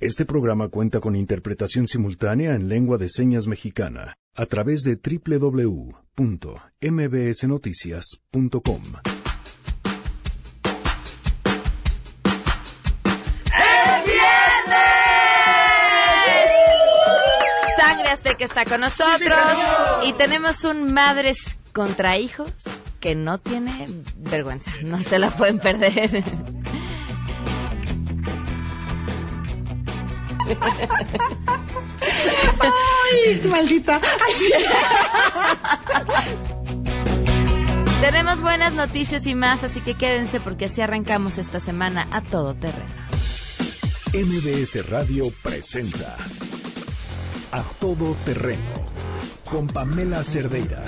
Este programa cuenta con interpretación simultánea en lengua de señas mexicana a través de www.mbsnoticias.com. Sangre Azteca está con nosotros y tenemos un Madres contra Hijos que no tiene vergüenza, no se la pueden perder. ¡Ay, maldita! Tenemos buenas noticias y más, así que quédense porque así arrancamos esta semana a todo terreno. MBS Radio presenta A Todo Terreno con Pamela Cerdeira.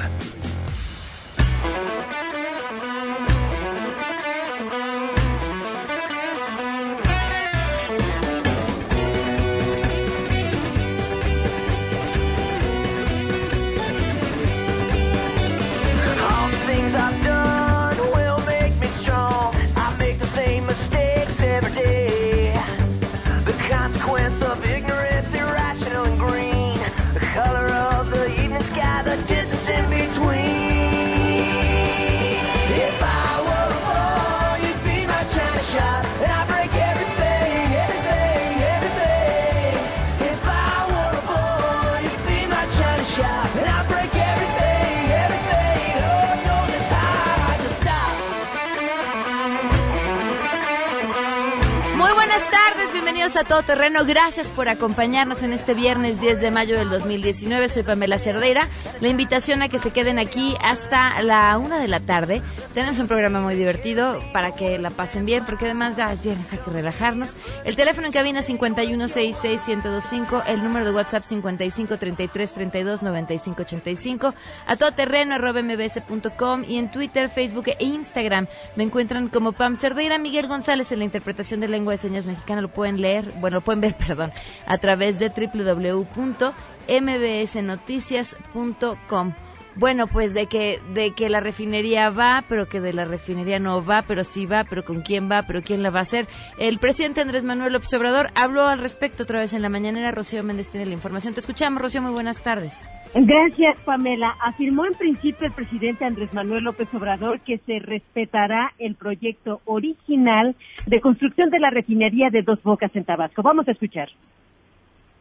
Bienvenidos a Todo Terreno. Gracias por acompañarnos en este viernes 10 de mayo del 2019. Soy Pamela Cerdeira. La invitación a que se queden aquí hasta la una de la tarde. Tenemos un programa muy divertido para que la pasen bien, porque además ya es viernes, hay que relajarnos. El teléfono en cabina 5166125, el número de WhatsApp 5533329585, a todoterreno mbs.com y en Twitter, Facebook e Instagram me encuentran como Pam Cerdeira. Miguel González en la interpretación de lengua de señas mexicana lo pueden leer, bueno, pueden ver, perdón, a través de www.mbsnoticias.com. Bueno, pues de que de que la refinería va, pero que de la refinería no va, pero sí va, pero con quién va, pero quién la va a hacer. El presidente Andrés Manuel López Obrador habló al respecto otra vez en la mañanera. Rocío Méndez tiene la información. Te escuchamos, Rocío. Muy buenas tardes. Gracias, Pamela. Afirmó en principio el presidente Andrés Manuel López Obrador que se respetará el proyecto original de construcción de la refinería de Dos Bocas en Tabasco. Vamos a escuchar.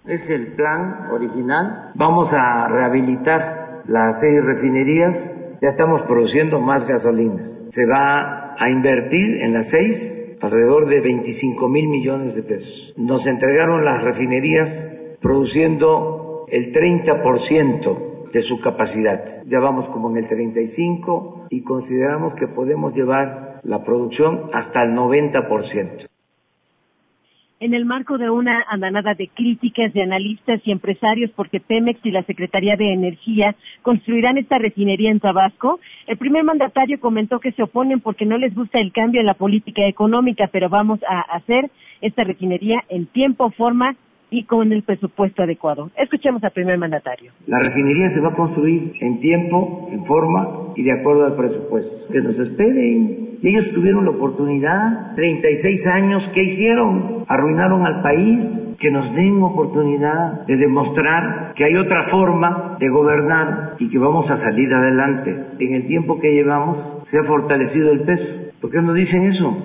Es el plan original. Vamos a rehabilitar las seis refinerías. Ya estamos produciendo más gasolinas. Se va a invertir en las seis alrededor de 25 mil millones de pesos. Nos entregaron las refinerías produciendo el 30% de su capacidad. Ya vamos como en el 35 y consideramos que podemos llevar la producción hasta el 90%. En el marco de una andanada de críticas de analistas y empresarios porque Pemex y la Secretaría de Energía construirán esta refinería en Tabasco, el primer mandatario comentó que se oponen porque no les gusta el cambio en la política económica, pero vamos a hacer esta refinería en tiempo, forma y con el presupuesto adecuado. Escuchemos al primer mandatario. La refinería se va a construir en tiempo, en forma y de acuerdo al presupuesto. Que nos esperen. Ellos tuvieron la oportunidad, 36 años, ¿qué hicieron? Arruinaron al país. Que nos den oportunidad de demostrar que hay otra forma de gobernar y que vamos a salir adelante. En el tiempo que llevamos se ha fortalecido el peso. ¿Por qué no dicen eso?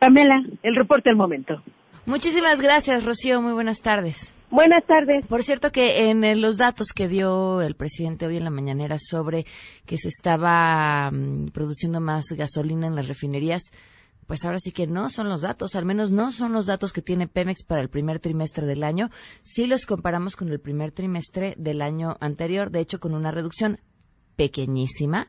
Pamela, el reporte del momento. Muchísimas gracias, Rocío. Muy buenas tardes. Buenas tardes. Por cierto que en eh, los datos que dio el presidente hoy en la mañanera sobre que se estaba mm, produciendo más gasolina en las refinerías, pues ahora sí que no son los datos, al menos no son los datos que tiene Pemex para el primer trimestre del año, si los comparamos con el primer trimestre del año anterior, de hecho con una reducción pequeñísima,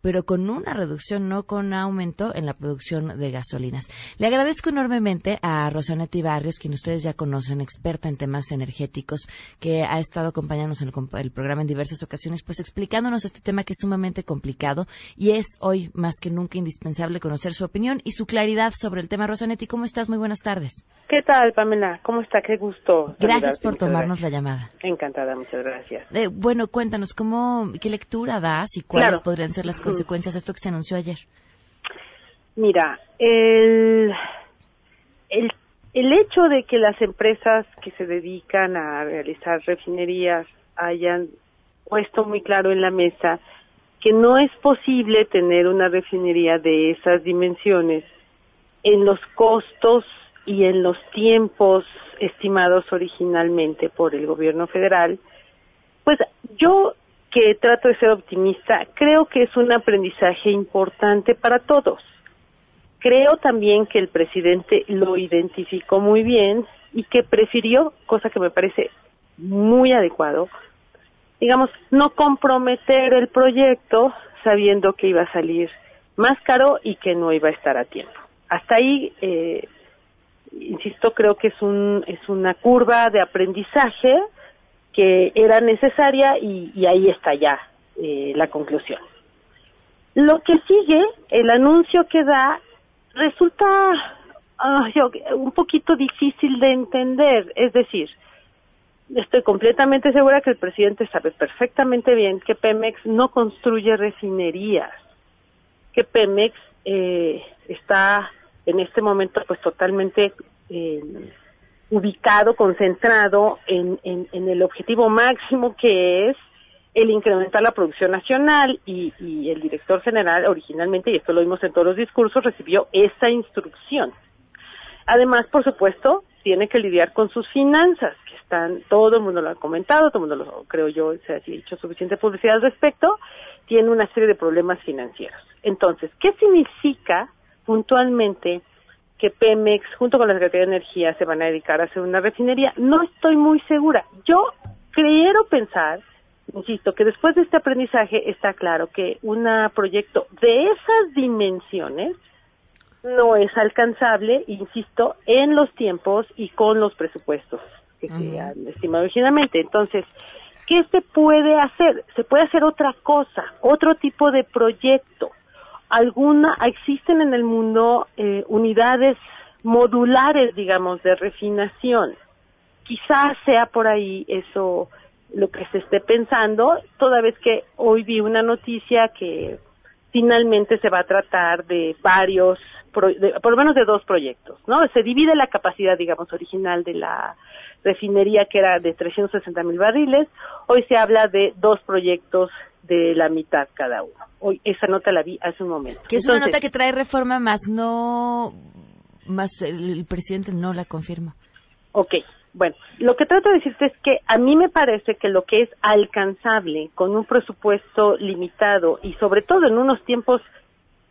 pero con una reducción, no con aumento en la producción de gasolinas. Le agradezco enormemente a Rosanetti Barrios, quien ustedes ya conocen, experta en temas energéticos, que ha estado acompañándonos en el, el programa en diversas ocasiones, pues explicándonos este tema que es sumamente complicado y es hoy más que nunca indispensable conocer su opinión y su claridad sobre el tema. Rosanetti, ¿cómo estás? Muy buenas tardes. ¿Qué tal, Pamela? ¿Cómo está? Qué gusto. Gracias por tomarnos la llamada. Encantada, muchas gracias. Eh, bueno, cuéntanos, ¿cómo, ¿qué lectura das y cuáles Claro. podrían ser las consecuencias esto que se anunció ayer? Mira, el, el, el hecho de que las empresas que se dedican a realizar refinerías hayan puesto muy claro en la mesa que no es posible tener una refinería de esas dimensiones en los costos y en los tiempos estimados originalmente por el gobierno federal, pues yo que trato de ser optimista, creo que es un aprendizaje importante para todos. Creo también que el presidente lo identificó muy bien y que prefirió, cosa que me parece muy adecuado, digamos, no comprometer el proyecto sabiendo que iba a salir más caro y que no iba a estar a tiempo. Hasta ahí, eh, insisto, creo que es, un, es una curva de aprendizaje que era necesaria y, y ahí está ya eh, la conclusión. Lo que sigue, el anuncio que da, resulta yo, un poquito difícil de entender. Es decir, estoy completamente segura que el presidente sabe perfectamente bien que Pemex no construye refinerías, que Pemex eh, está en este momento pues totalmente eh, ubicado, concentrado en, en, el objetivo máximo que es el incrementar la producción nacional y, y el director general originalmente, y esto lo vimos en todos los discursos, recibió esa instrucción. Además, por supuesto, tiene que lidiar con sus finanzas, que están, todo el mundo lo ha comentado, todo el mundo lo, creo yo, se ha dicho suficiente publicidad al respecto, tiene una serie de problemas financieros. Entonces, ¿qué significa puntualmente que Pemex, junto con la Secretaría de Energía, se van a dedicar a hacer una refinería? No estoy muy segura. Yo quiero pensar, insisto, que después de este aprendizaje está claro que un proyecto de esas dimensiones no es alcanzable, insisto, en los tiempos y con los presupuestos que se han estimado originalmente. Entonces, ¿qué se puede hacer? Se puede hacer otra cosa, otro tipo de proyecto. Alguna, existen en el mundo eh, unidades modulares, digamos, de refinación. Quizás sea por ahí eso lo que se esté pensando, toda vez que hoy vi una noticia que finalmente se va a tratar de varios por lo menos de dos proyectos, ¿no? Se divide la capacidad, digamos, original de la refinería que era de 360 mil barriles, hoy se habla de dos proyectos de la mitad cada uno. Hoy esa nota la vi hace un momento. Que es una nota que trae reforma más no más el, presidente no la confirma. Ok, bueno, lo que trato de decirte es que a mí me parece que lo que es alcanzable con un presupuesto limitado y sobre todo en unos tiempos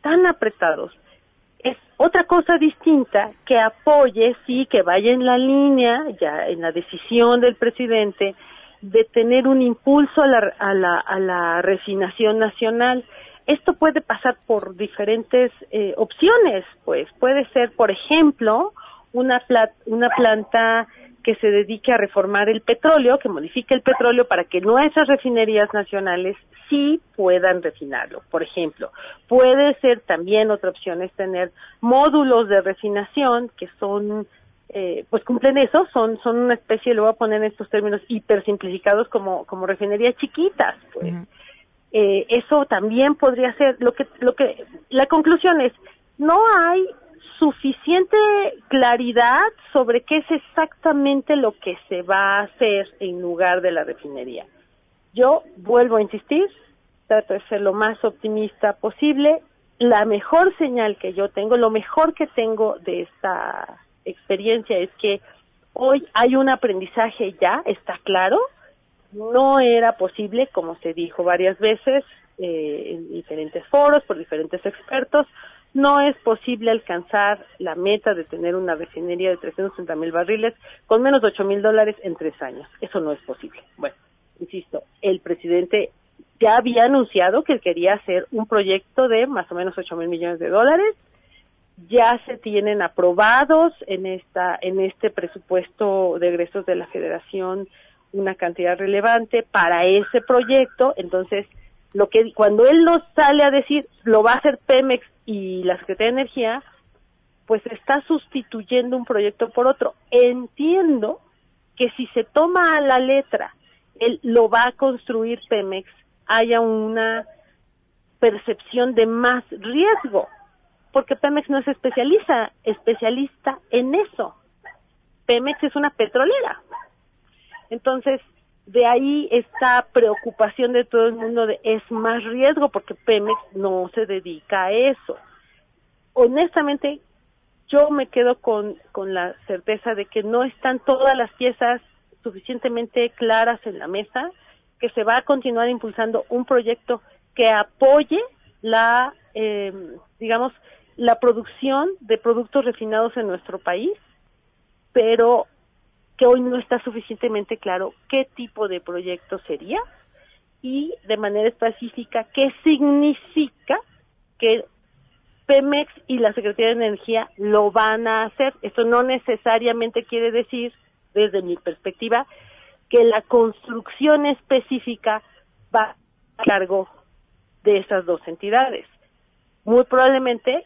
tan apretados es otra cosa distinta que apoye, sí, que vaya en la línea, ya en la decisión del presidente, de tener un impulso a la, a la, a la refinación nacional. Esto puede pasar por diferentes eh, opciones, pues puede ser, por ejemplo, una, una planta que se dedique a reformar el petróleo, que modifique el petróleo para que nuestras refinerías nacionales sí puedan refinarlo. Por ejemplo, puede ser también otra opción es tener módulos de refinación que son eh, pues cumplen eso, son, son una especie, lo voy a poner en estos términos hiper simplificados como, como refinerías chiquitas, pues. eh, eso también podría ser, lo que, lo que, la conclusión es, no hay suficiente claridad sobre qué es exactamente lo que se va a hacer en lugar de la refinería. Yo vuelvo a insistir, trato de ser lo más optimista posible. La mejor señal que yo tengo, lo mejor que tengo de esta experiencia es que hoy hay un aprendizaje ya, está claro, no era posible, como se dijo varias veces eh, en diferentes foros por diferentes expertos, no es posible alcanzar la meta de tener una refinería de 360 mil barriles con menos de 8 mil dólares en tres años. Eso no es posible. Bueno, insisto, el presidente ya había anunciado que quería hacer un proyecto de más o menos 8 mil millones de dólares. Ya se tienen aprobados en esta en este presupuesto de egresos de la Federación una cantidad relevante para ese proyecto. Entonces, lo que cuando él nos sale a decir lo va a hacer Pemex y la Secretaría de Energía, pues está sustituyendo un proyecto por otro. Entiendo que si se toma a la letra, él lo va a construir Pemex, haya una percepción de más riesgo, porque Pemex no es especialista, especialista en eso. Pemex es una petrolera. Entonces, de ahí esta preocupación de todo el mundo de es más riesgo porque Pemex no se dedica a eso. Honestamente, yo me quedo con, con la certeza de que no están todas las piezas suficientemente claras en la mesa, que se va a continuar impulsando un proyecto que apoye la, eh, digamos, la producción de productos refinados en nuestro país, pero que hoy no está suficientemente claro qué tipo de proyecto sería y de manera específica qué significa que Pemex y la Secretaría de Energía lo van a hacer. Esto no necesariamente quiere decir, desde mi perspectiva, que la construcción específica va a cargo de esas dos entidades. Muy probablemente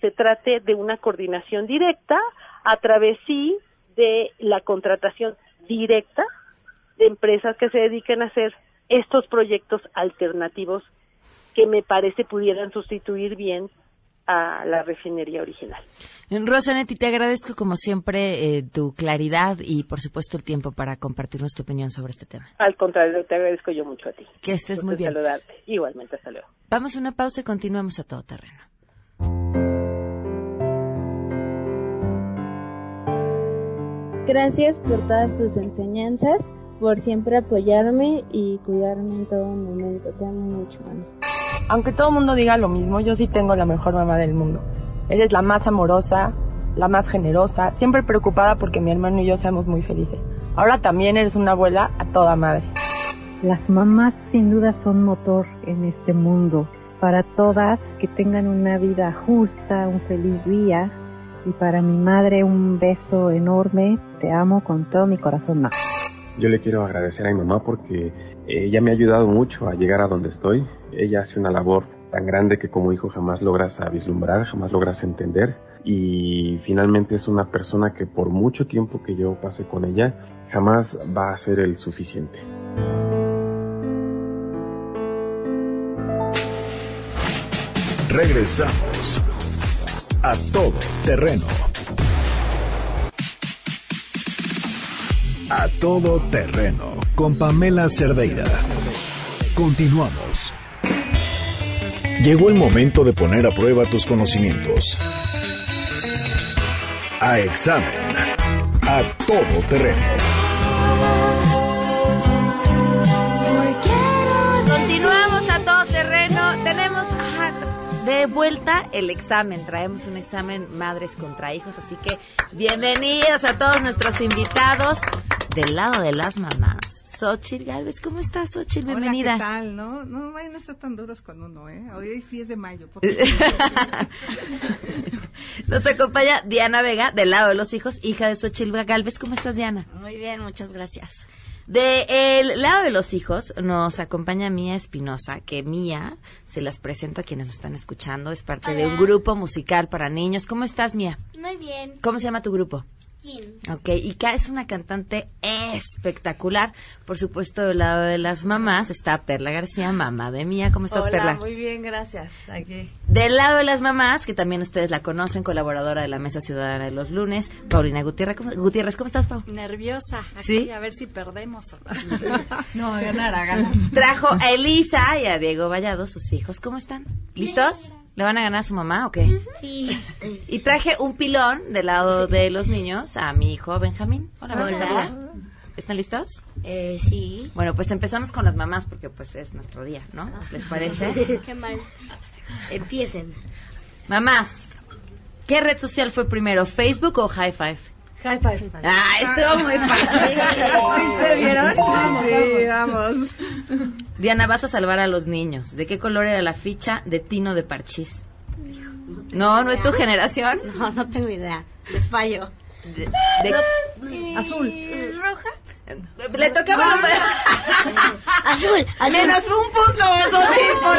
se trate de una coordinación directa a través sí de la contratación directa de empresas que se dediquen a hacer estos proyectos alternativos que me parece pudieran sustituir bien a la refinería original. Rosanetti, te agradezco como siempre eh, tu claridad y por supuesto el tiempo para compartirnos tu opinión sobre este tema. Al contrario, te agradezco yo mucho a ti. Que estés Gusto muy en bien. saludarte. Igualmente, hasta luego. Vamos a una pausa y continuamos a todo terreno. Gracias por todas tus enseñanzas, por siempre apoyarme y cuidarme en todo momento. Te amo mucho, Ana. Aunque todo el mundo diga lo mismo, yo sí tengo la mejor mamá del mundo. Eres la más amorosa, la más generosa, siempre preocupada porque mi hermano y yo seamos muy felices. Ahora también eres una abuela a toda madre. Las mamás sin duda son motor en este mundo. Para todas que tengan una vida justa, un feliz día. Y para mi madre un beso enorme. Te amo con todo mi corazón, ma. Yo le quiero agradecer a mi mamá porque ella me ha ayudado mucho a llegar a donde estoy. Ella hace una labor tan grande que como hijo jamás logras vislumbrar, jamás logras entender. Y finalmente es una persona que por mucho tiempo que yo pase con ella, jamás va a ser el suficiente. Regresamos a todo terreno. A todo terreno con Pamela Cerdeira. Continuamos. Llegó el momento de poner a prueba tus conocimientos. A examen. A todo terreno. De vuelta el examen. Traemos un examen madres contra hijos, así que bienvenidos a todos nuestros invitados del lado de las mamás. Xochitl Galvez, ¿cómo estás, Xochitl? Bienvenida. Hola, ¿qué tal? No, no vayan a estar tan duros con uno, ¿eh? Hoy es 10 de mayo. Nos acompaña Diana Vega, del lado de los hijos, hija de Xochitl Galvez. ¿Cómo estás, Diana? Muy bien, muchas gracias. Del lado de los hijos nos acompaña Mía Espinosa, que Mía, se las presento a quienes nos están escuchando, es parte de un grupo musical para niños. ¿Cómo estás, Mía? Muy bien. ¿Cómo se llama tu grupo? Kim. Ok, y Ka es una cantante espectacular. Por supuesto, del lado de las mamás está Perla García, mamá de Mía. ¿Cómo estás, Hola, Perla? muy bien, gracias. Aquí. Del lado de las mamás, que también ustedes la conocen, colaboradora de la Mesa Ciudadana de los lunes, Paulina Gutiérrez. ¿Cómo, Gutiérrez, ¿cómo estás, Pau? Nerviosa. Aquí, ¿Sí? A ver si perdemos. No, a ganar, a ganar. Trajo a Elisa y a Diego Vallado, sus hijos. ¿Cómo están? ¿Listos? ¿Le van a ganar a su mamá o qué? Sí. Y traje un pilón del lado de los niños a mi hijo Benjamín. Hola, Hola. Benjamín. ¿Están listos? Eh, sí. Bueno, pues empezamos con las mamás porque pues es nuestro día, ¿no? ¿Les parece? Qué mal. Empiecen. Mamás, ¿qué red social fue primero, Facebook o High Five? High five. Ah, estuvo muy fácil. ¿Se vieron? Vamos, Sí, vamos. Diana, vas a salvar a los niños. ¿De qué color era la ficha de Tino de Parchís? No, no es tu generación. No, no tengo idea. Les fallo. De- de- Azul. ¿Roja? le tocaba Azul, azul. menos un punto, Xochitl, por.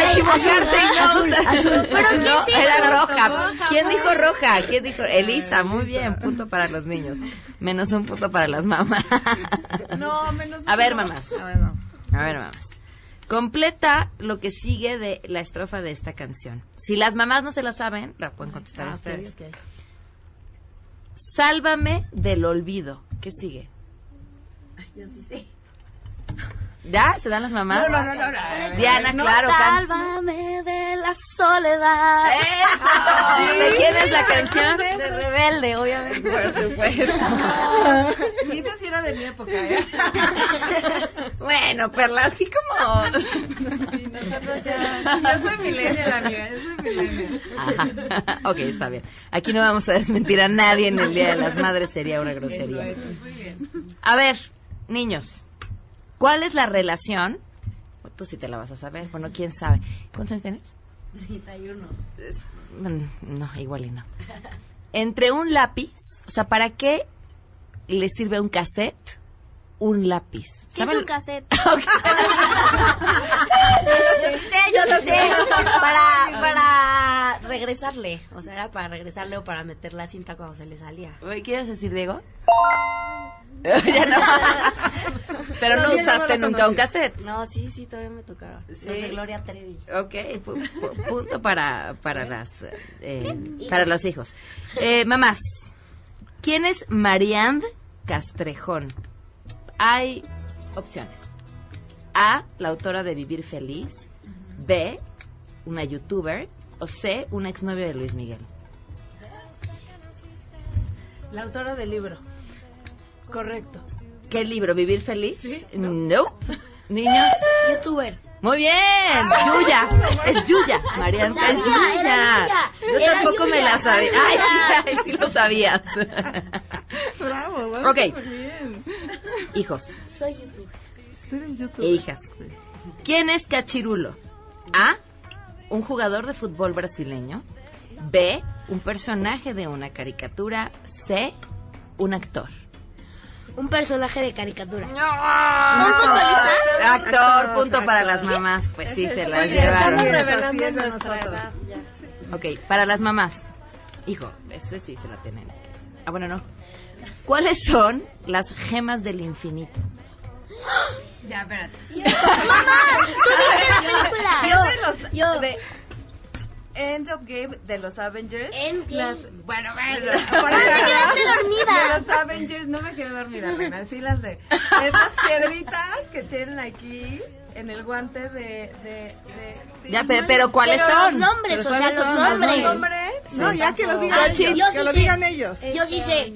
Azul, azul. ¿Pero qué No, era roja. ¿Quién dijo roja? ¿Quién dijo? Elisa, muy bien, punto para los niños. Menos un punto para las mamás. No, menos. A ver, mamás. A ver, no. A ver, mamás. Completa lo que sigue de la estrofa de esta canción. Si las mamás no se la saben, la pueden contestar Ah, ustedes. Sálvame del olvido. ¿Qué sigue? ¿Ya? ¿Se dan las mamás? No, no, no, no, no. Diana, No, claro. can- Sálvame de la soledad. ¡Eso! ¿De quién es la canción? De rebelde, obviamente. Por supuesto. y esa sí era de mi época, ¿eh? Bueno, Perla, así como... Nosotros ya... Yo soy millennial, amiga. Yo soy millennial. Ajá. Ok, está bien. Aquí no vamos a desmentir a nadie en el Día de las Madres, sería una grosería. Eso es, muy bien. A ver, niños, ¿cuál es la relación? Tú sí te la vas a saber, bueno, quién sabe. ¿Cuántos años tienes? 31. Es- mm, No, igual y no. Entre un lápiz, o sea, ¿para qué le sirve un cassette un lápiz? ¿Qué es ¿Saben? un cassette? Yo sí sé, yo sí sé. Para, para regresarle. O sea, era para regresarle o para meter la cinta cuando se le salía. ¿Me ¿Quieres decir, Diego? Ya no. Pero no usaste lo nunca un cassette. No, sí, sí, todavía me tocaron. Los de Gloria Trevi. Ok, pu- pu- punto para, para las eh, para los hijos. Eh, mamás, ¿quién es Marianne Castrejón? Hay opciones. A, la autora de Vivir Feliz. B, una youtuber. O C, un exnovio de Luis Miguel. La autora del libro. Correcto. ¿Qué libro? ¿Vivir Feliz? No. Niños. Youtuber. Muy bien. Yuya. Es Yuya. Era Es Yuya. Yo Era tampoco me la sabía. Ay, ay, sí lo sabías. Bravo, bravo. Ok. Hijos Soy youtuber. E hijas. ¿Quién es Cachirulo? A. Un jugador de fútbol brasileño. B. Un personaje de una caricatura. C. Un actor. Un personaje de caricatura. ¿Un futbolista? Actor, punto para las mamás. Pues sí, se las llevaron. estamos Revelando así es de nuestra nosotros. edad, ya. Ok, para las mamás. Hijo, este sí se la tienen. Ah, bueno, no. ¿Cuáles son las gemas del infinito? Ya, espérate. la película? Yo de los... Yo. De End of Game de los Avengers. Endgame. Las- bueno, bueno. Ah, te quedaste dormida. De los Avengers, no me quedé dormida, reina. Sí las de... Esas piedritas que tienen aquí en el guante de... de, de- Ya, pe- pero ¿cuáles Pero son? los nombres, Pero o sea, ¿cuáles los son? nombres. ¿Los nombres? No, ya que los digan Ah, ellos. yo Que sí lo sé. digan ellos. Yo sí sé.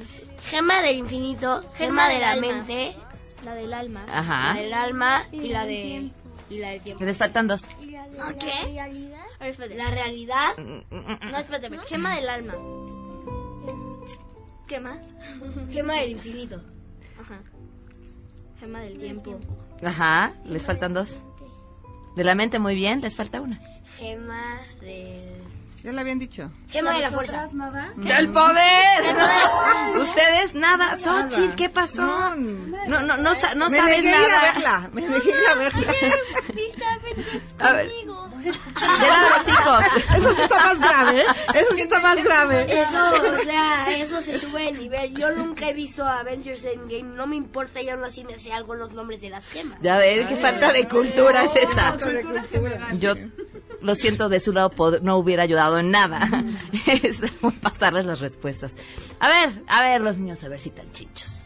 Gema del infinito, gema de la mente, La del alma. Ajá. la del alma y la de y la del tiempo. Les faltan dos. ¿Qué? realidad? A ver, espérate. La realidad. Mm, No, espérate, espérate. gema del alma. ¿Qué más? Gema del infinito. Ajá. Gema del tiempo. Ajá, les faltan dos. De la mente, muy bien, les falta una. Gema del Ya lo habían dicho. Gema de la fuerza. nada? ¡El poder! El poder. Ustedes nada. Xochitl, ¿qué pasó? No, no, no, sa- no me sabes negué a ir a nada. verla. Me negué a ir a verla. ¿Viste Avengers A ver. De los hijos. Eso sí está más grave, ¿eh? Eso sí está más grave. Eso, o sea, eso se sube de nivel. Yo nunca he visto Avengers Endgame. No me importa y aún así me sé algo los nombres de las gemas. Ya ver, qué falta de cultura es esa. Falta de cultura. Yo lo siento, de su lado no hubiera ayudado en nada. Es pasarles las respuestas. A ver, a ver, los niños, a ver si tan chinchos.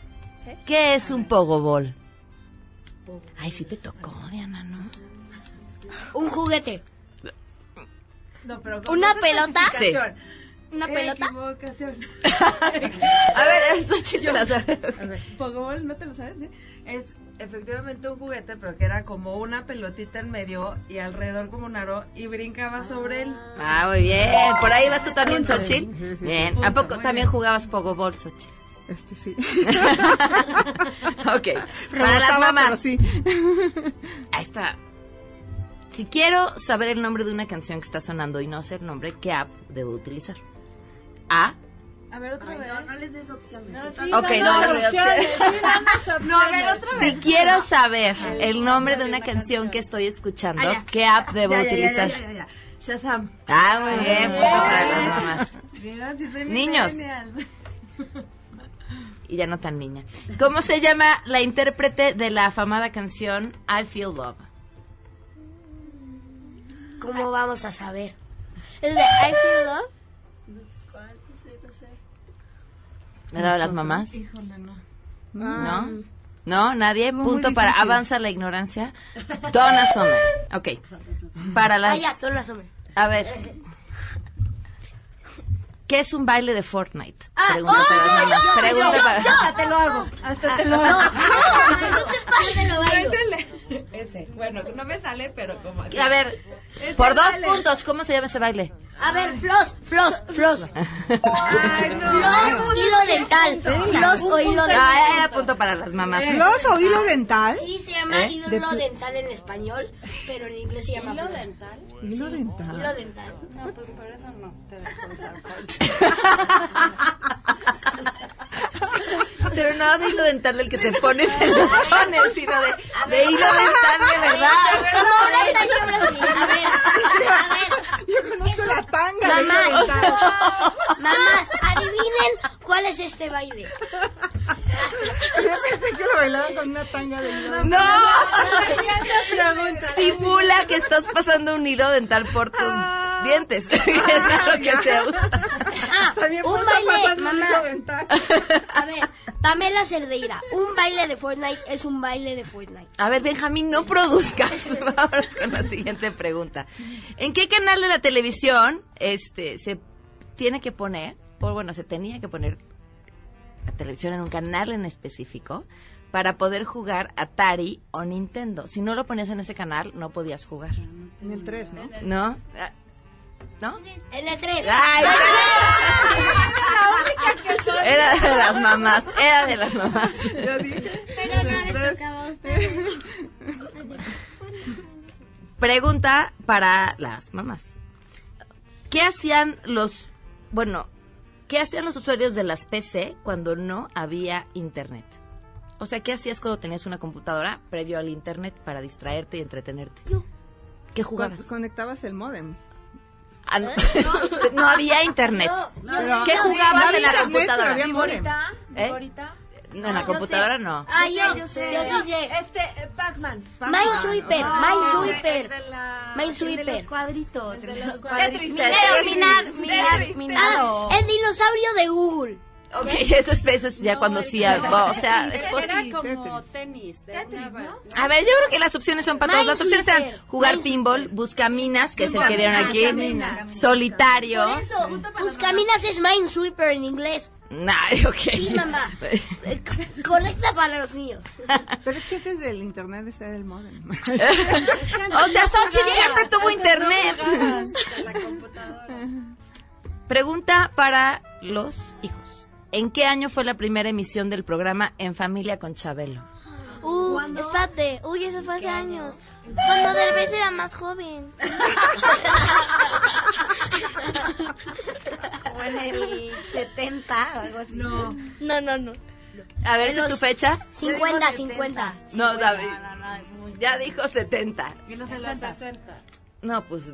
¿Qué es un pogobol? Ay, sí te tocó, Diana, ¿no? Un juguete. No, pero ¿Una pelota? ¿Una pelota? Equivocación. A ver, eso chido la sabe. Pogobol, ¿no te lo sabes? eh? Es efectivamente un juguete, pero que era como una pelotita en medio y alrededor como un aro y brincaba sobre él. Ah, muy bien. Por ahí vas tú también, Xochitl. Bien. ¿A poco también jugabas pogobol, Xochitl? Este sí. Ok. Para las mamás. sí. Ahí está. Si quiero saber el nombre de una canción que está sonando y no sé el nombre, ¿qué app debo utilizar? A. A ver, otra vez. No, no les des opciones. sí, Ok, no, no, no, No, a ver, otra vez. Si quiero saber el nombre de una canción que estoy escuchando, Ah. ¿qué app debo Ya, ya, ya, utilizar? ya, ya, ya. Shazam. Ah, muy bien, punto para las mamás. Mira, sí soy Niños. Y ya no tan niña. ¿Cómo se llama la intérprete de la afamada canción I Feel Love? ¿Cómo vamos a saber? ¿Es de I Feel Love? ¿Era de las mamás? Híjole, no. ¿No? ¿No? ¿Nadie? Muy Punto para difícil. avanza la ignorancia. Donna Summer. Ok. Para las... Ah, ya, son las hombres. A ver. ¿Qué es un baile de Fortnite? Ah, Pregunta oh, para yo, yo, Pregunta yo, para... yo. Hasta te lo hago. Hasta te lo No, hago. no, no te pases de lo bailo. Ese. Bueno, no me sale, pero como así. A ver, Ese por dos puntos, ¿cómo se llama ese baile? A ver, floss, floss, floss. Ay, no. Floss, hilo dental. Floss o hilo dental. Ah, era punto para las mamás. ¿Los o hilo dental? Sí, se llama ¿Eh? hilo dental en español, pero en inglés se llama floss. dental? Hilo dental. Hilo dental. No, pues por eso no te dejo usar Pero no de hilo dental del que te pones en los chones, sino de, de hilo dental de verdad. Yo Brasil. A ver, a ver. Yo conozco la tanga mamás, adivinen cuál es este baile. Yo pensé que lo bailaban con una tanga de hilo. No, simula que estás pasando un hilo dental por tus dientes. Eso es lo que se usa. Ah, También un baile, pasando un hilo mamá. dental. A ver, Pamela Cerdeira, un baile de Fortnite es un baile de Fortnite. A ver, Benjamín, no produzcas. Vamos con la siguiente pregunta. ¿En qué canal de la televisión este se tiene que poner, o bueno, se tenía que poner la televisión en un canal en específico para poder jugar Atari o Nintendo? Si no lo ponías en ese canal, no podías jugar. En el 3, ¿no? ¿No? Ah, ¿No? En el 3. Ay, Era de las mamás, era de las mamás. Ya dije. Pero no les tocaba a ustedes. Pregunta para las mamás. ¿Qué hacían los, bueno, qué hacían los usuarios de las PC cuando no había internet? O sea, ¿qué hacías cuando tenías una computadora previo al internet para distraerte y entretenerte? ¿Qué jugabas? Con- Conectabas el modem. Ah, no, no había internet. Pero- ¿Qué No jugabas había en la internet, computadora? pero había modem. ¿Eh? En la computadora no. Ah, Yo yo, sé, yo yo sé. sí sé. Este, eh, Pac-Man. Minesweeper, No, Minesweeper. el de la- Minesweeper. el de los cuadritos. el de los Tetris, cuadritos. Tetris, minar, Tetris. El dinosaurio de Google. Ok, eso es, eso es ya cuando sí, algo, o sea, es Era como tenis. de una- A ver, yo creo que las opciones son para todos. Las opciones eran jugar pinball, buscaminas, que es el que dieron aquí, buscaminas. solitario. Por eso, Buscaminas es Minesweeper en inglés. Ay, ok. Sí, mamá. Co- Correcta para los niños. Pero es que desde el internet ese era el modem. o sea, Xochitl siempre tuvo internet. De la computadora. Pregunta para los hijos. ¿En qué año fue la primera emisión del programa En Familia con Chabelo? Uh, espérate. Uy, eso fue hace años. Cuando Derbez era más joven. O en el 70 o algo así. No. No, no, no. A ver, ¿esa es tu fecha? 50, 50. No, David. No, no, muy... Ya dijo 70. Y los 60. No, pues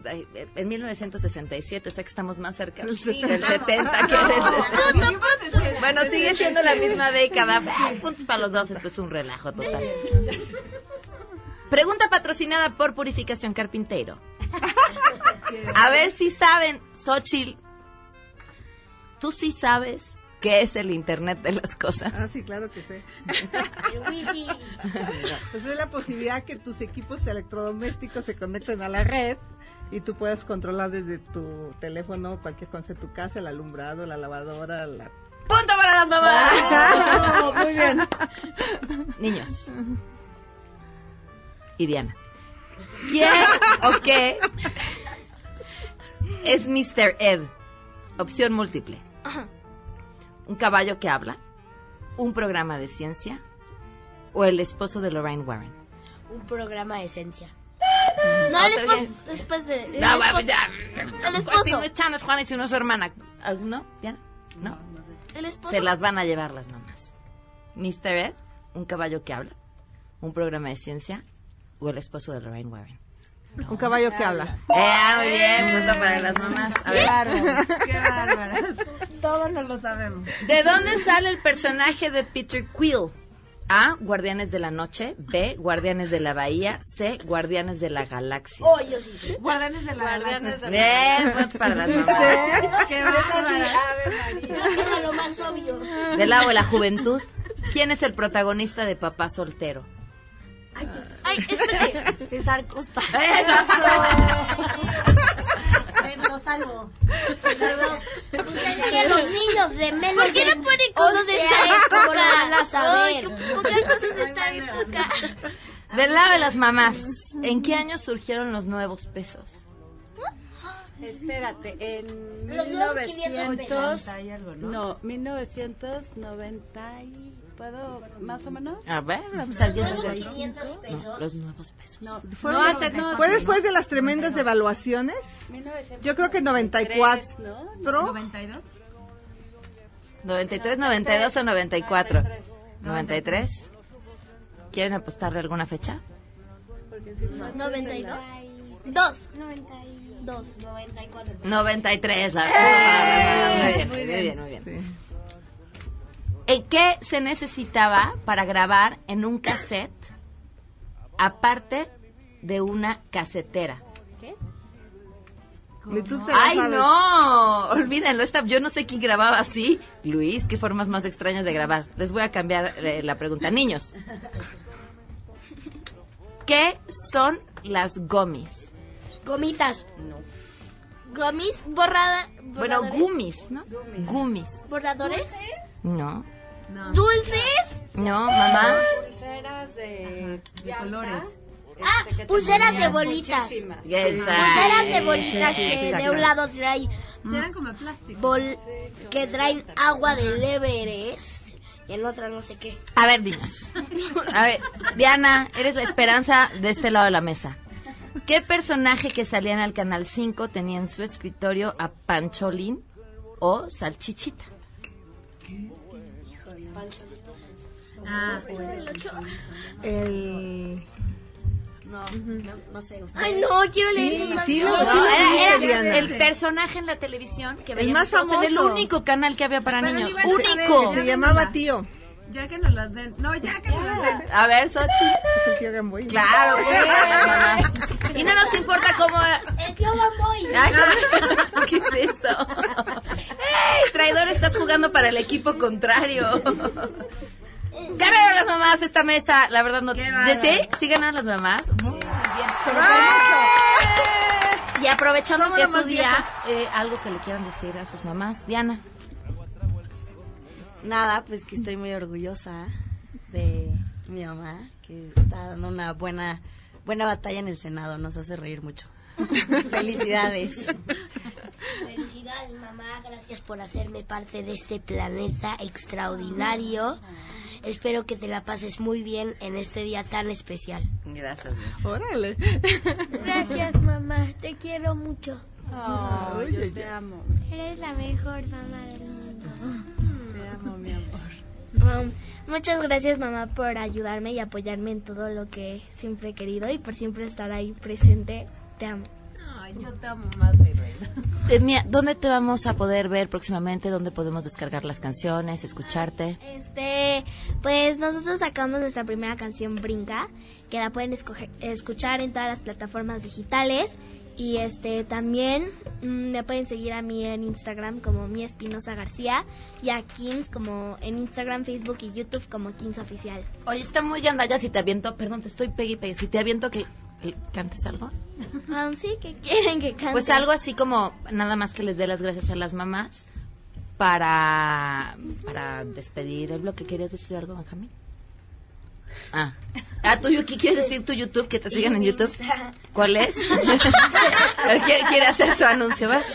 en 1967, o sea que estamos más cerca El del 70. 70 que del 60. Bueno, sigue siendo la misma década. Puntos para los dos, esto es un relajo total. Pregunta patrocinada por Purificación Carpintero. A ver si saben, Xochitl, ¿tú sí sabes qué es el Internet de las cosas? Ah, sí, claro que sé. El wifi. Pues es la posibilidad que tus equipos electrodomésticos se conecten a la red y tú puedas controlar desde tu teléfono cualquier cosa de tu casa, el alumbrado, la lavadora, la... ¡Punto para las mamás! Oh, muy bien. Niños. Y Diana. ¿Quién o qué es Mr. Ed? Opción múltiple. Un caballo que habla, un programa de ciencia o el esposo de Lorraine Warren. Un programa de esencia. No, el esposo. Después de. El No, esposo. vamos ya. El esposo. Chano, es Juana y si no es su hermana. ¿No? ¿Diana? No. El esposo. Se las van a llevar las mamás. Mr. Ed, un caballo que habla, un programa de ciencia o el esposo de Lorraine Warren. Un caballo que habla. Eh, muy bien, punto para las mamás. A Qué ver. bárbaras, qué bárbaras. Todos no lo sabemos. ¿De dónde sale el personaje de Peter Quill? A. Guardianes de la Noche. B. Guardianes de la Bahía. C. Guardianes de la Galaxia. Oh, yo sí sé. Guardianes de la Guardianes de la Bien, puntos para las mamás. Qué Esa sí, bárbara. Ave María. Era lo más obvio. Del lado de la juventud. ¿Quién es el protagonista de Papá Soltero? Ay, espérate. César Costa. Ven, lo salvo. Pues es que los niños de menos ¿Por qué no ponen cosas de 11 esta años, ¿cómo época? van a Ay, saber? qué pocas cosas de esta época. Del lado de las mamás. ¿En qué año surgieron los nuevos pesos? Espérate, en Los nuevos 500 pesos. 1900, no, 1990 y ¿puedo más o menos? A ver, vamos al día Nuevos 65. 500 pesos. No, los nuevos pesos. No, no, hace- no, ¿Fue sí. después de las tremendas devaluaciones? 1993, Yo creo que 94. ¿no? 92. 93, 92 o 94. 93. ¿Quieren apostarle alguna fecha? 92. Dos. 2, 94. 93, la verdad. Muy bien, muy bien, muy bien. ¿En qué se necesitaba para grabar en un cassette aparte de una casetera? Ni tú te la ¡Ay, sabes. no! Olvídenlo, esta, yo no sé quién grababa así. Luis, qué formas más extrañas de grabar. Les voy a cambiar eh, la pregunta. Niños, ¿qué son las gomis? Gomitas. Gomis, borrada. Bueno, borradores. gummies, ¿no? Gummies. ¿Borradores? No. ¿Dulces? No, mamá. Pulseras de, de colores. Ah, Este, que pulseras de bolitas. Pulseras de bolitas que de un lado trae Sí, eran como de plástico. bol que traen agua del Everest y en otra no sé qué. A ver, niños. A ver, Diana, eres la esperanza de este lado de la mesa. ¿Qué personaje que salía en el Canal 5 tenía en su escritorio a Pancholín o Salchichita? Ah, El... No, no, no sé. usted. Ay, no, quiero leer Sí, sus sí, No, era, viste, era Diana. el personaje en la televisión que El veíamos más todos en el famoso. único canal que había para Pero niños. ¡Único! Se llamaba Tío. Ya que nos las den. No, ya que nos las den. A ver, Sochi. Es el tío Gamboy. Claro, pues. Y no nos importa cómo... El tío Gamboy. Ay, ¿cómo- ¿Qué es eso? ¡Ey, traidor! Estás jugando para el equipo contrario. Ganaron las mamás esta mesa. La verdad no... ¿De sí? ¿Sí ganaron las mamás? Muy bien. ¡Ah! Y aprovechando Somos que es su día, eh, algo que le quieran decir a sus mamás. Diana. Nada, pues que estoy muy orgullosa de mi mamá, que está dando una buena buena batalla en el Senado, nos hace reír mucho. Felicidades. Felicidades, mamá. Gracias por hacerme parte de este planeta extraordinario. Espero que te la pases muy bien en este día tan especial. Gracias. Órale. Gracias, mamá. Te quiero mucho. Ay, yo te amo, Eres la mejor mamá del mundo. te amo, mi amor. Um, muchas gracias, mamá, por ayudarme y apoyarme en todo lo que siempre he querido y por siempre estar ahí presente. Te amo. Ay, yo te amo más, mi reina. Eh, Mía, ¿dónde te vamos a poder ver próximamente? ¿Dónde podemos descargar las canciones, escucharte? Este, pues nosotros sacamos nuestra primera canción Brinca, que la pueden escoger- escuchar en todas las plataformas digitales. Y este también mm, me pueden seguir a mí en Instagram como mi Espinosa García y a Kings como en Instagram, Facebook y YouTube como Kings Oficial. Oye, está muy gandalla si te aviento, perdón, te estoy pegue y pegue, si te aviento que cantes algo. Ah, sí, que quieren que cante. Pues algo así como nada más que les dé las gracias a las mamás para, para despedir el bloque. ¿Querías decir algo, Benjamín? Ah, ah ¿tú, ¿qué quieres decir tu YouTube? Que te sigan en YouTube. ¿Cuál es? ¿Quiere, quiere hacer su anuncio, ¿vas?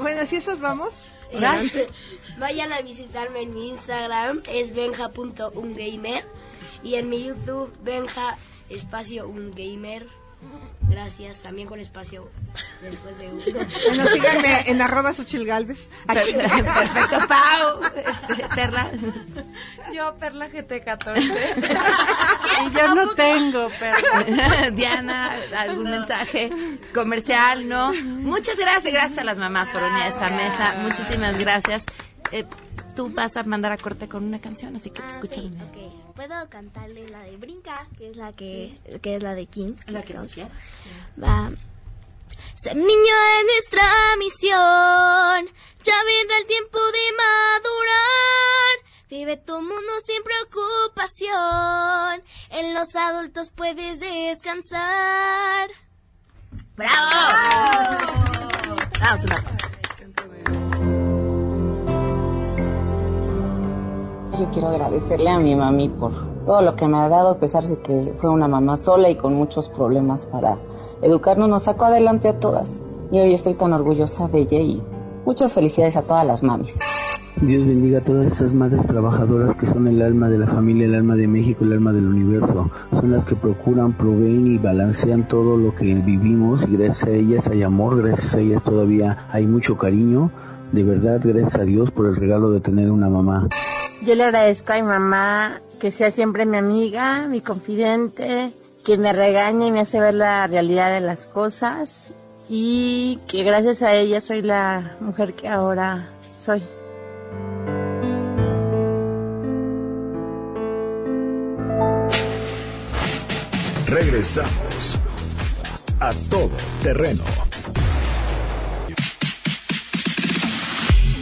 Bueno, si esas vamos. ¿Vas? Vayan a visitarme en mi Instagram, es benja.ungamer. Y en mi YouTube, benja espacio ungamer. Gracias, también con espacio después de uno. Bueno, síganme en arroba Xochil Galvez. Aquí. Perfecto, Pau. Este, Perla. Yo, Perla GT14. y yo no tengo, Perla. Diana, ¿algún mensaje comercial? No. Muchas gracias, gracias a las mamás por venir a esta mesa. Muchísimas gracias. Eh, tú vas a mandar a corte con una canción, así que te Ah, escuchamos. sí, ok. Puedo cantarle la de Brinca, que es la que, que es la de King. La que tú quieras. Va. Ser niño es nuestra misión. Ya vendrá el tiempo de madurar. Vive tu mundo sin preocupación. En los adultos puedes descansar. ¡Bravo! Vamos una Yo quiero agradecerle a mi mami por todo lo que me ha dado, a pesar de que fue una mamá sola y con muchos problemas para educarnos, nos sacó adelante a todas. Y hoy estoy tan orgullosa de ella y muchas felicidades a todas las mamis. Dios bendiga a todas esas madres trabajadoras que son el alma de la familia, el alma de México, el alma del universo. Son las que procuran, proveen y balancean todo lo que vivimos y gracias a ellas hay amor, gracias a ellas todavía hay mucho cariño. De verdad, gracias a Dios por el regalo de tener una mamá. Yo le agradezco a mi mamá que sea siempre mi amiga, mi confidente, que me regaña y me hace ver la realidad de las cosas y que gracias a ella soy la mujer que ahora soy. Regresamos a todo terreno.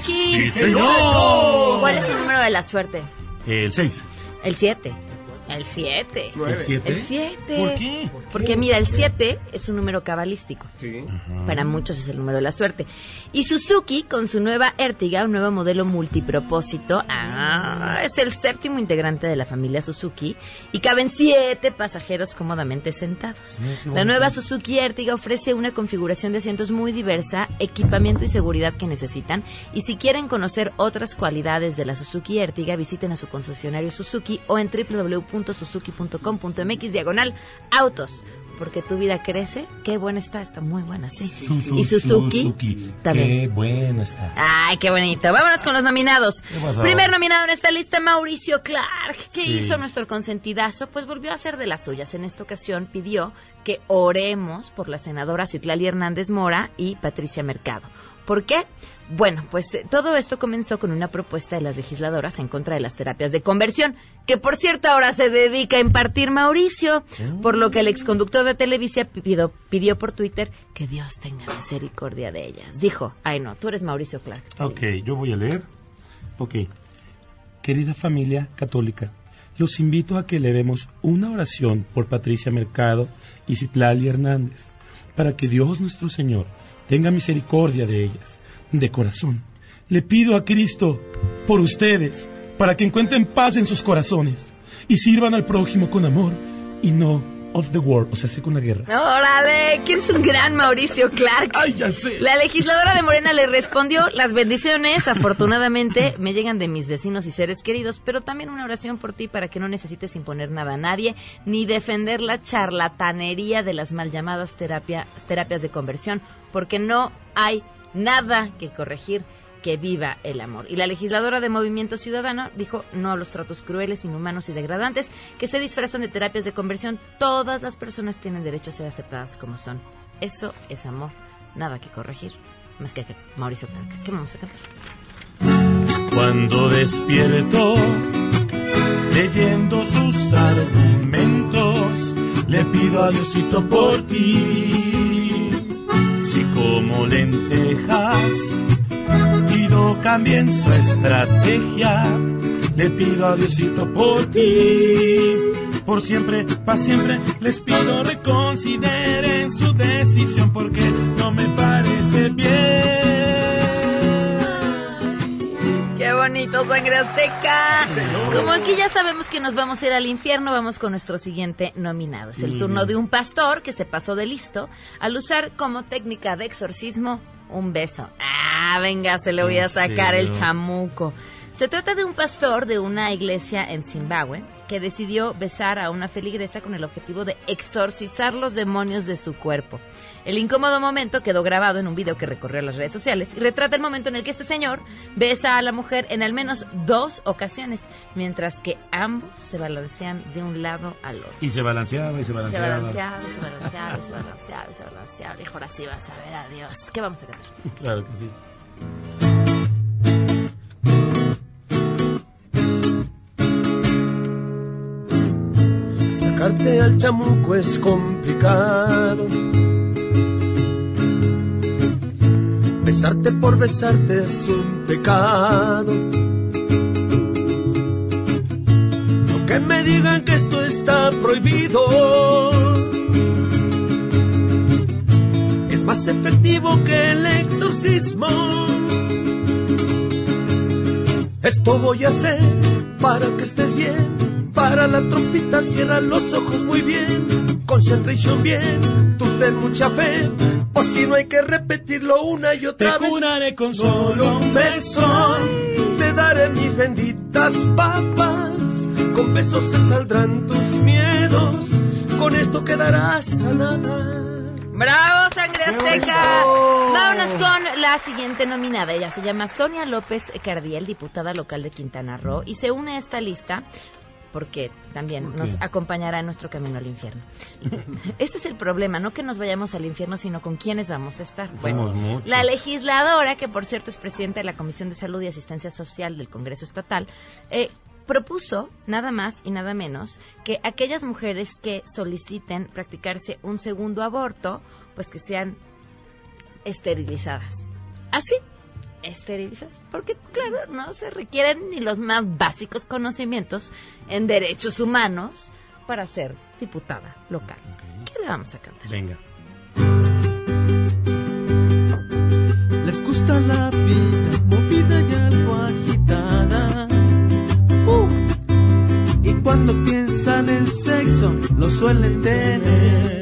Aquí. Sí, señor. ¿Cuál es el número de la suerte? El 6. El 7. El 7. ¿El siete? El 7. ¿Por qué? Porque mira, el 7 es un número cabalístico. Sí. Para muchos es el número de la suerte. Y Suzuki, con su nueva Ertiga, un nuevo modelo multipropósito, ah, es el séptimo integrante de la familia Suzuki y caben siete pasajeros cómodamente sentados. La nueva Suzuki Ertiga ofrece una configuración de asientos muy diversa, equipamiento y seguridad que necesitan. Y si quieren conocer otras cualidades de la Suzuki Ertiga, visiten a su concesionario Suzuki o en www.suzuki.com.mx diagonal autos. Porque tu vida crece. Qué buena está, está muy buena, sí. Y Suzuki, Suzuki. también. Qué bueno está. Ay, qué bonito. Vámonos con los nominados. Primer nominado en esta lista, Mauricio Clark. ¿Qué Sí. hizo nuestro consentidazo? Pues volvió a hacer de las suyas. En esta ocasión pidió que oremos por la senadora Citlali Hernández Mora y Patricia Mercado. ¿Por qué? Bueno, pues eh, todo esto comenzó con una propuesta de las legisladoras en contra de las terapias de conversión, que por cierto ahora se dedica a impartir Mauricio, por lo que el exconductor de Televisa pidió, pidió por Twitter que Dios tenga misericordia de ellas. Dijo, ay no, tú eres Mauricio Clark. Ok, yo voy a leer. Ok. Querida familia católica, los invito a que elevemos una oración por Patricia Mercado y Citlali Hernández, para que Dios nuestro Señor tenga misericordia de ellas. De corazón, le pido a Cristo por ustedes, para que encuentren paz en sus corazones y sirvan al prójimo con amor y no of the war, o sea, sí con la guerra. ¡Órale! ¿Quién es un gran Mauricio Clark? ¡Ay, ya sé! La legisladora de Morena le respondió, las bendiciones, afortunadamente, me llegan de mis vecinos y seres queridos, pero también una oración por ti para que no necesites imponer nada a nadie, ni defender la charlatanería de las mal llamadas terapia- terapias de conversión, porque no hay nada que corregir. Que viva el amor. Y la legisladora de Movimiento Ciudadano dijo no a los tratos crueles, inhumanos y degradantes que se disfrazan de terapias de conversión. Todas las personas tienen derecho a ser aceptadas como son. Eso es amor. Nada que corregir. Más que Mauricio Clark. ¿Qué vamos a cantar? Cuando despierto, leyendo sus argumentos, le pido a Diosito por ti. Como lentejas, pido cambien su estrategia, le pido a por ti. Por siempre, para siempre, les pido reconsideren su decisión porque no me parece bien. ¡Qué bonito, sangre azteca! Como aquí ya sabemos que nos vamos a ir al infierno, vamos con nuestro siguiente nominado. Es el turno de un pastor que se pasó de listo al usar como técnica de exorcismo un beso. Ah, venga, se le voy a ¿En sacar el chamuco. Se trata de un pastor de una iglesia en Zimbabue que decidió besar a una feligresa con el objetivo de exorcizar los demonios de su cuerpo. El incómodo momento quedó grabado en un video que recorrió las redes sociales y retrata el momento en el que este señor besa a la mujer en al menos dos ocasiones, mientras que ambos se balancean de un lado al otro. Y se balanceaba y se Se balanceaba. balanceaba, se balanceaba, se balanceaba, se balanceaba. Y ahora sí vas a ver a Dios. ¿Qué vamos a cantar? Claro que sí. Sacarte al chamuco es complicado. Besarte por besarte es un pecado. Aunque me digan que esto está prohibido, es más efectivo que el exorcismo. Esto voy a hacer para que estés bien. Para la trompita cierra los ojos muy bien. Concentration bien, tú ten mucha fe. O si no hay que repetirlo una y otra Te vez. curaré con solo un beso. Te daré mis benditas papas. Con besos se saldrán tus miedos. Con esto quedarás sanada. ¡Bravo, Sangre ¡Qué Azteca! Vámonos con la siguiente nominada. Ella se llama Sonia López Cardiel, diputada local de Quintana Roo, y se une a esta lista porque también nos acompañará en nuestro camino al infierno. Este es el problema, no que nos vayamos al infierno, sino con quiénes vamos a estar. Muchos. la legisladora, que por cierto es presidenta de la Comisión de Salud y Asistencia Social del Congreso Estatal, eh, propuso nada más y nada menos que aquellas mujeres que soliciten practicarse un segundo aborto, pues que sean esterilizadas. Así, esterilizadas. Porque, claro, no se requieren ni los más básicos conocimientos en derechos humanos para ser diputada local. ¿Qué le vamos a cantar? Venga. Les gusta la vida movida y algo agitada. Uh, y cuando piensan en sexo, lo suelen tener.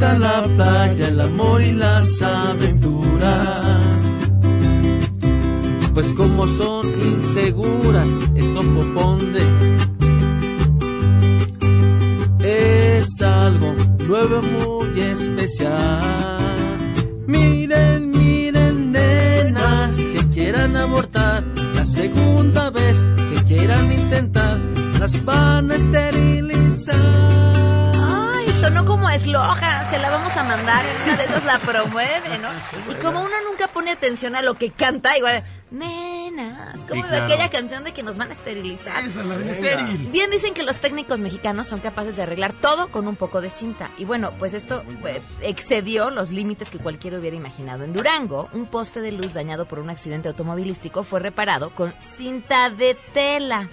La playa, el amor y las aventuras. Pues como son inseguras, esto propone es algo nuevo muy especial. Miren, miren, nenas que quieran abortar la segunda vez que quieran intentar, las van a esterilizar. Como eslogan, se la vamos a mandar, en una de esas la promueve, ¿no? Y como uno nunca pone atención a lo que canta, igual, nenas, como Sí, claro. aquella canción de que nos van a esterilizar. Esa es la estéril. Bien dicen que los técnicos mexicanos son capaces de arreglar todo con un poco de cinta. Y bueno, pues esto eh, excedió los límites que cualquiera hubiera imaginado. En Durango, un poste de luz dañado por un accidente automovilístico fue reparado con cinta de tela.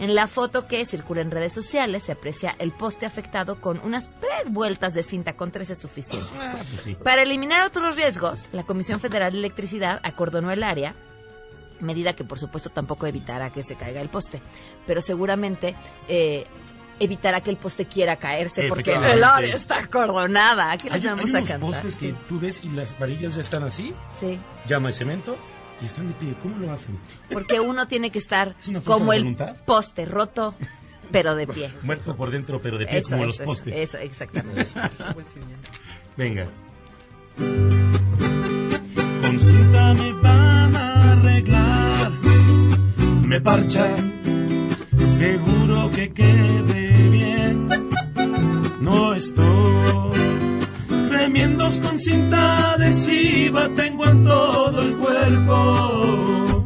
En la foto que circula en redes sociales se aprecia el poste afectado con unas tres vueltas de cinta con tres es suficiente. Para eliminar otros riesgos, la Comisión Federal de Electricidad acordonó el área, medida que por supuesto tampoco evitará que se caiga el poste, pero seguramente eh, evitará que el poste quiera caerse porque el área está acordonada. Aquí les Hay, vamos hay a unos cantar. postes que tú ves y las varillas ya están así, Sí, no hay cemento y están de pie. ¿Cómo lo hacen? porque uno tiene que estar como el poste roto, pero de pie. Muerto por dentro, pero de pie Eso, como eso, los eso, postes. eso, exactamente. Venga. Con cinta me van a arreglar. Me parchan, seguro que quede bien. No estoy remiendos con cinta adhesiva, tengo en todo el cuerpo.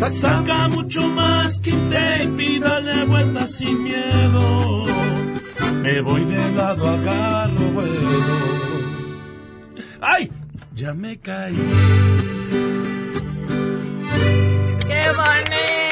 Sa- Saca mucho más que tape y dale vuelta sin miedo. Me voy de lado a Galo ¡Ay! Ya me caí. ¡Qué bonito!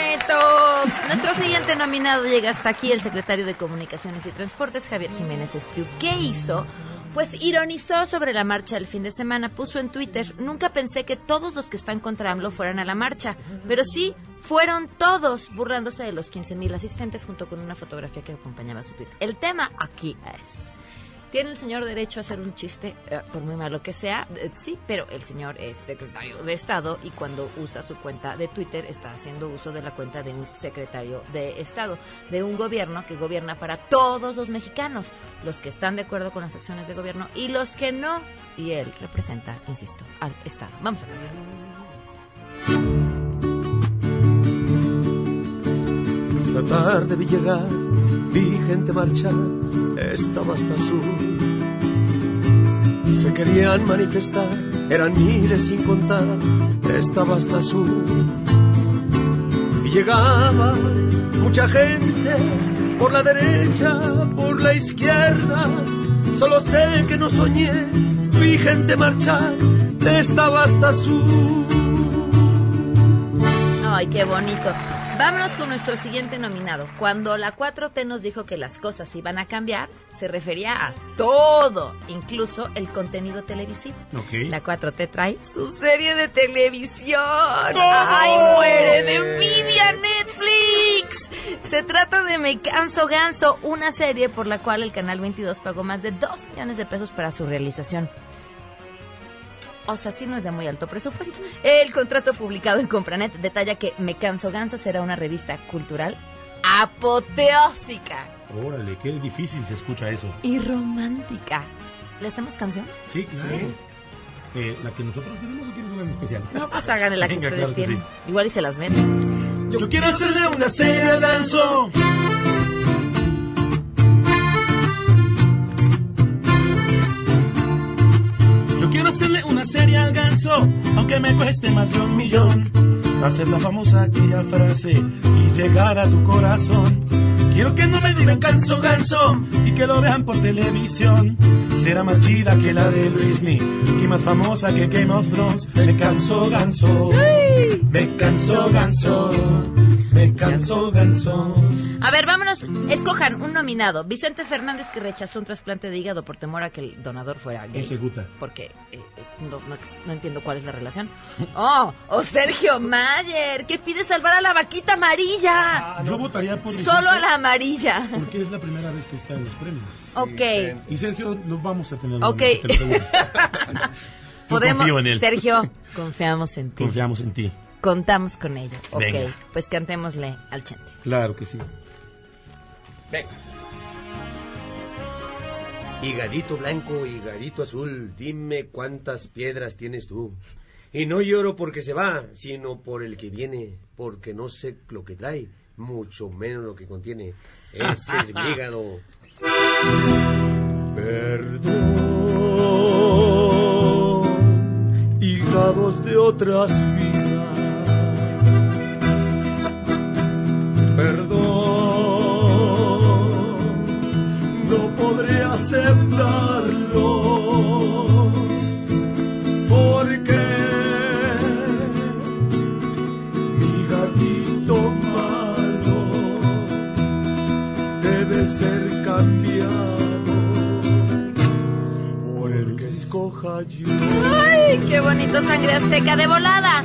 Nuestro siguiente nominado llega hasta aquí, el secretario de Comunicaciones y Transportes, Javier Jiménez Espriu. ¿Qué hizo? Pues ironizó sobre la marcha del fin de semana. Puso en Twitter, nunca pensé que todos los que están contra AMLO fueran a la marcha, pero sí, fueron todos, burlándose de los 15.000 asistentes junto con una fotografía que acompañaba su tweet. El tema aquí es... ¿Tiene el señor derecho a hacer un chiste, eh, por muy malo que sea? Eh, sí, pero el señor es secretario de Estado y cuando usa su cuenta de Twitter está haciendo uso de la cuenta de un secretario de Estado, de un gobierno que gobierna para todos los mexicanos, los que están de acuerdo con las acciones de gobierno y los que no. Y él representa, insisto, al Estado. Vamos a ver. Esta tarde vi vi gente marchar, estaba hasta azul. Se querían manifestar, eran miles sin contar, estaba hasta azul. Y llegaba mucha gente por la derecha, por la izquierda. Solo sé que no soñé, vi gente marchar, estaba hasta azul. Ay, qué bonito. Vámonos con nuestro siguiente nominado. Cuando la 4T nos dijo que las cosas iban a cambiar, se refería a todo, incluso el contenido televisivo. Ok. La 4T trae su serie de televisión. ¡Ay, muere de envidia Netflix! Se trata de Me Canso Ganso, una serie por la cual el Canal 22 pagó más de 2 millones de pesos para su realización. O sea, sí no es de muy alto presupuesto. El contrato publicado en Compranet detalla que Me Canso Ganso será una revista cultural apoteósica Órale, qué difícil se escucha eso. y romántica. ¿Le hacemos canción? Sí, claro. Eh, ¿La que nosotros tenemos o quieres una en especial? No, pues háganle la que Venga, ustedes claro que tienen. sí. Igual y se las ven. Yo quiero hacerle una serie al hacerle una serie al ganso, aunque me cueste más de un millón. Hacer la famosa aquella frase y llegar a tu corazón. Quiero que no me digan ganso, ganso y que lo vean por televisión. Será más chida que la de Luismi y más famosa que Game of Thrones. Me canso, ganso. Me canso, ganso. Me canso, ganso. A ver, vámonos. Escojan un nominado. Vicente Fernández que rechazó un trasplante de hígado por temor a que el donador fuera gay. Ese guta. Porque eh, eh, no, no ex- no entiendo cuál es la relación. Oh, o Sergio Mayer que pide salvar a la vaquita amarilla. Yo votaría por Vicente Solo a la amarilla. Porque es la primera vez que está en los premios. Ok. Y Sergio lo vamos a tener. Ok. Podemos, confío en él. Sergio, confiamos en ti. Confiamos en ti. Contamos con ello. Ok, Venga. pues cantémosle al chente. Claro que sí. Venga. Higadito blanco, higadito azul, dime cuántas piedras tienes tú. Y no lloro porque se va, sino por el que viene, porque no sé lo que trae, mucho menos lo que contiene. Ese es mi hígado. Perdón, hígados de otras vidas. Perdón, podré aceptarlo. Porque mi gatito malo debe ser cambiado por el que escoja yo. ¡Ay, qué bonito sangre azteca de volada!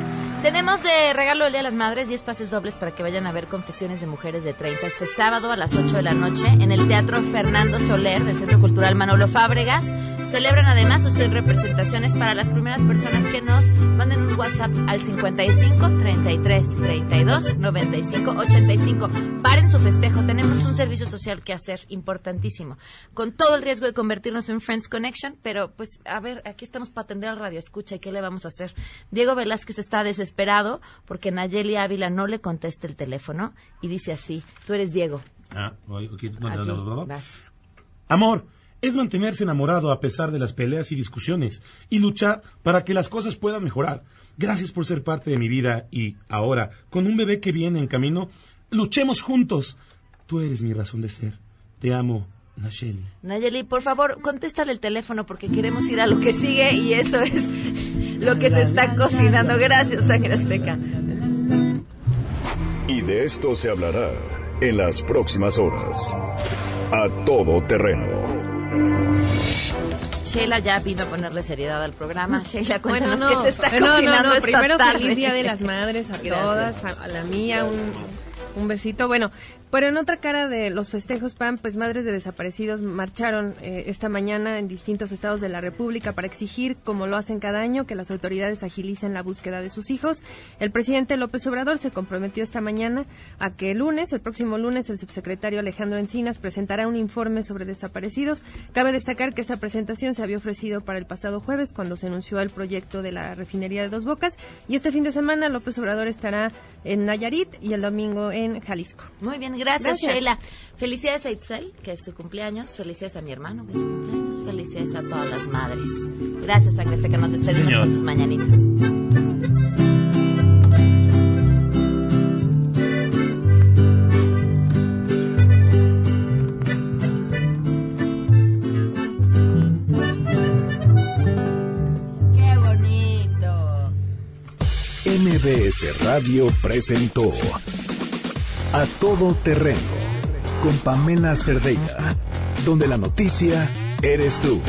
Tenemos de regalo el Día de las Madres 10 pases dobles para que vayan a ver Confesiones de Mujeres de 30 este sábado a las 8 de la noche en el Teatro Fernando Soler del Centro Cultural Manolo Fábregas. Celebran además seis representaciones para las primeras personas que nos manden un WhatsApp al 55 33 32 95 85. Paren su festejo, tenemos un servicio social que hacer importantísimo, con todo el riesgo de convertirnos en Friends Connection, pero pues a ver, aquí estamos para atender al radio escucha y qué le vamos a hacer. Diego Velázquez está desesperado porque Nayeli Ávila no le contesta el teléfono y dice así, tú eres Diego. Ah, oye, ok, no, no, Aquí, no, no, no. Amor, es mantenerse enamorado a pesar de las peleas y discusiones y luchar para que las cosas puedan mejorar. Gracias por ser parte de mi vida y ahora, con un bebé que viene en camino, luchemos juntos. Tú eres mi razón de ser. Te amo, Nacheli. Nayeli, por favor, contéstale el teléfono porque queremos ir a lo que sigue y eso es lo que se está cocinando. Gracias, Sangre Azteca. Y de esto se hablará en las próximas horas. A todo terreno. Sheila ya vino a ponerle seriedad al programa. Sheila, Bueno, cuéntanos no, qué se está no, no, no, primero tarde. feliz Día de las Madres a Gracias. todas, a, a la mía, un Un besito. Bueno, pero en otra cara de los festejos, Pam, pues madres de desaparecidos marcharon eh, esta mañana en distintos estados de la República para exigir, como lo hacen cada año, que las autoridades agilicen la búsqueda de sus hijos. El presidente López Obrador se comprometió esta mañana a que el lunes, el próximo lunes, el subsecretario Alejandro Encinas presentará un informe sobre desaparecidos. Cabe destacar que esa presentación se había ofrecido para el pasado jueves, cuando se anunció el proyecto de la refinería de Dos Bocas. Y este fin de semana López Obrador estará en Nayarit y el domingo en Jalisco. Muy bien, Gracias, Sheila. Felicidades a Itzel, que es su cumpleaños. Felicidades a mi hermano, que es su cumpleaños. Felicidades a todas las madres. Gracias, Sangre, que nos despedimos con tus mañanitas. Qué bonito. MBS Radio presentó a Todo Terreno con Pamela Cerdeira, donde la noticia eres tú.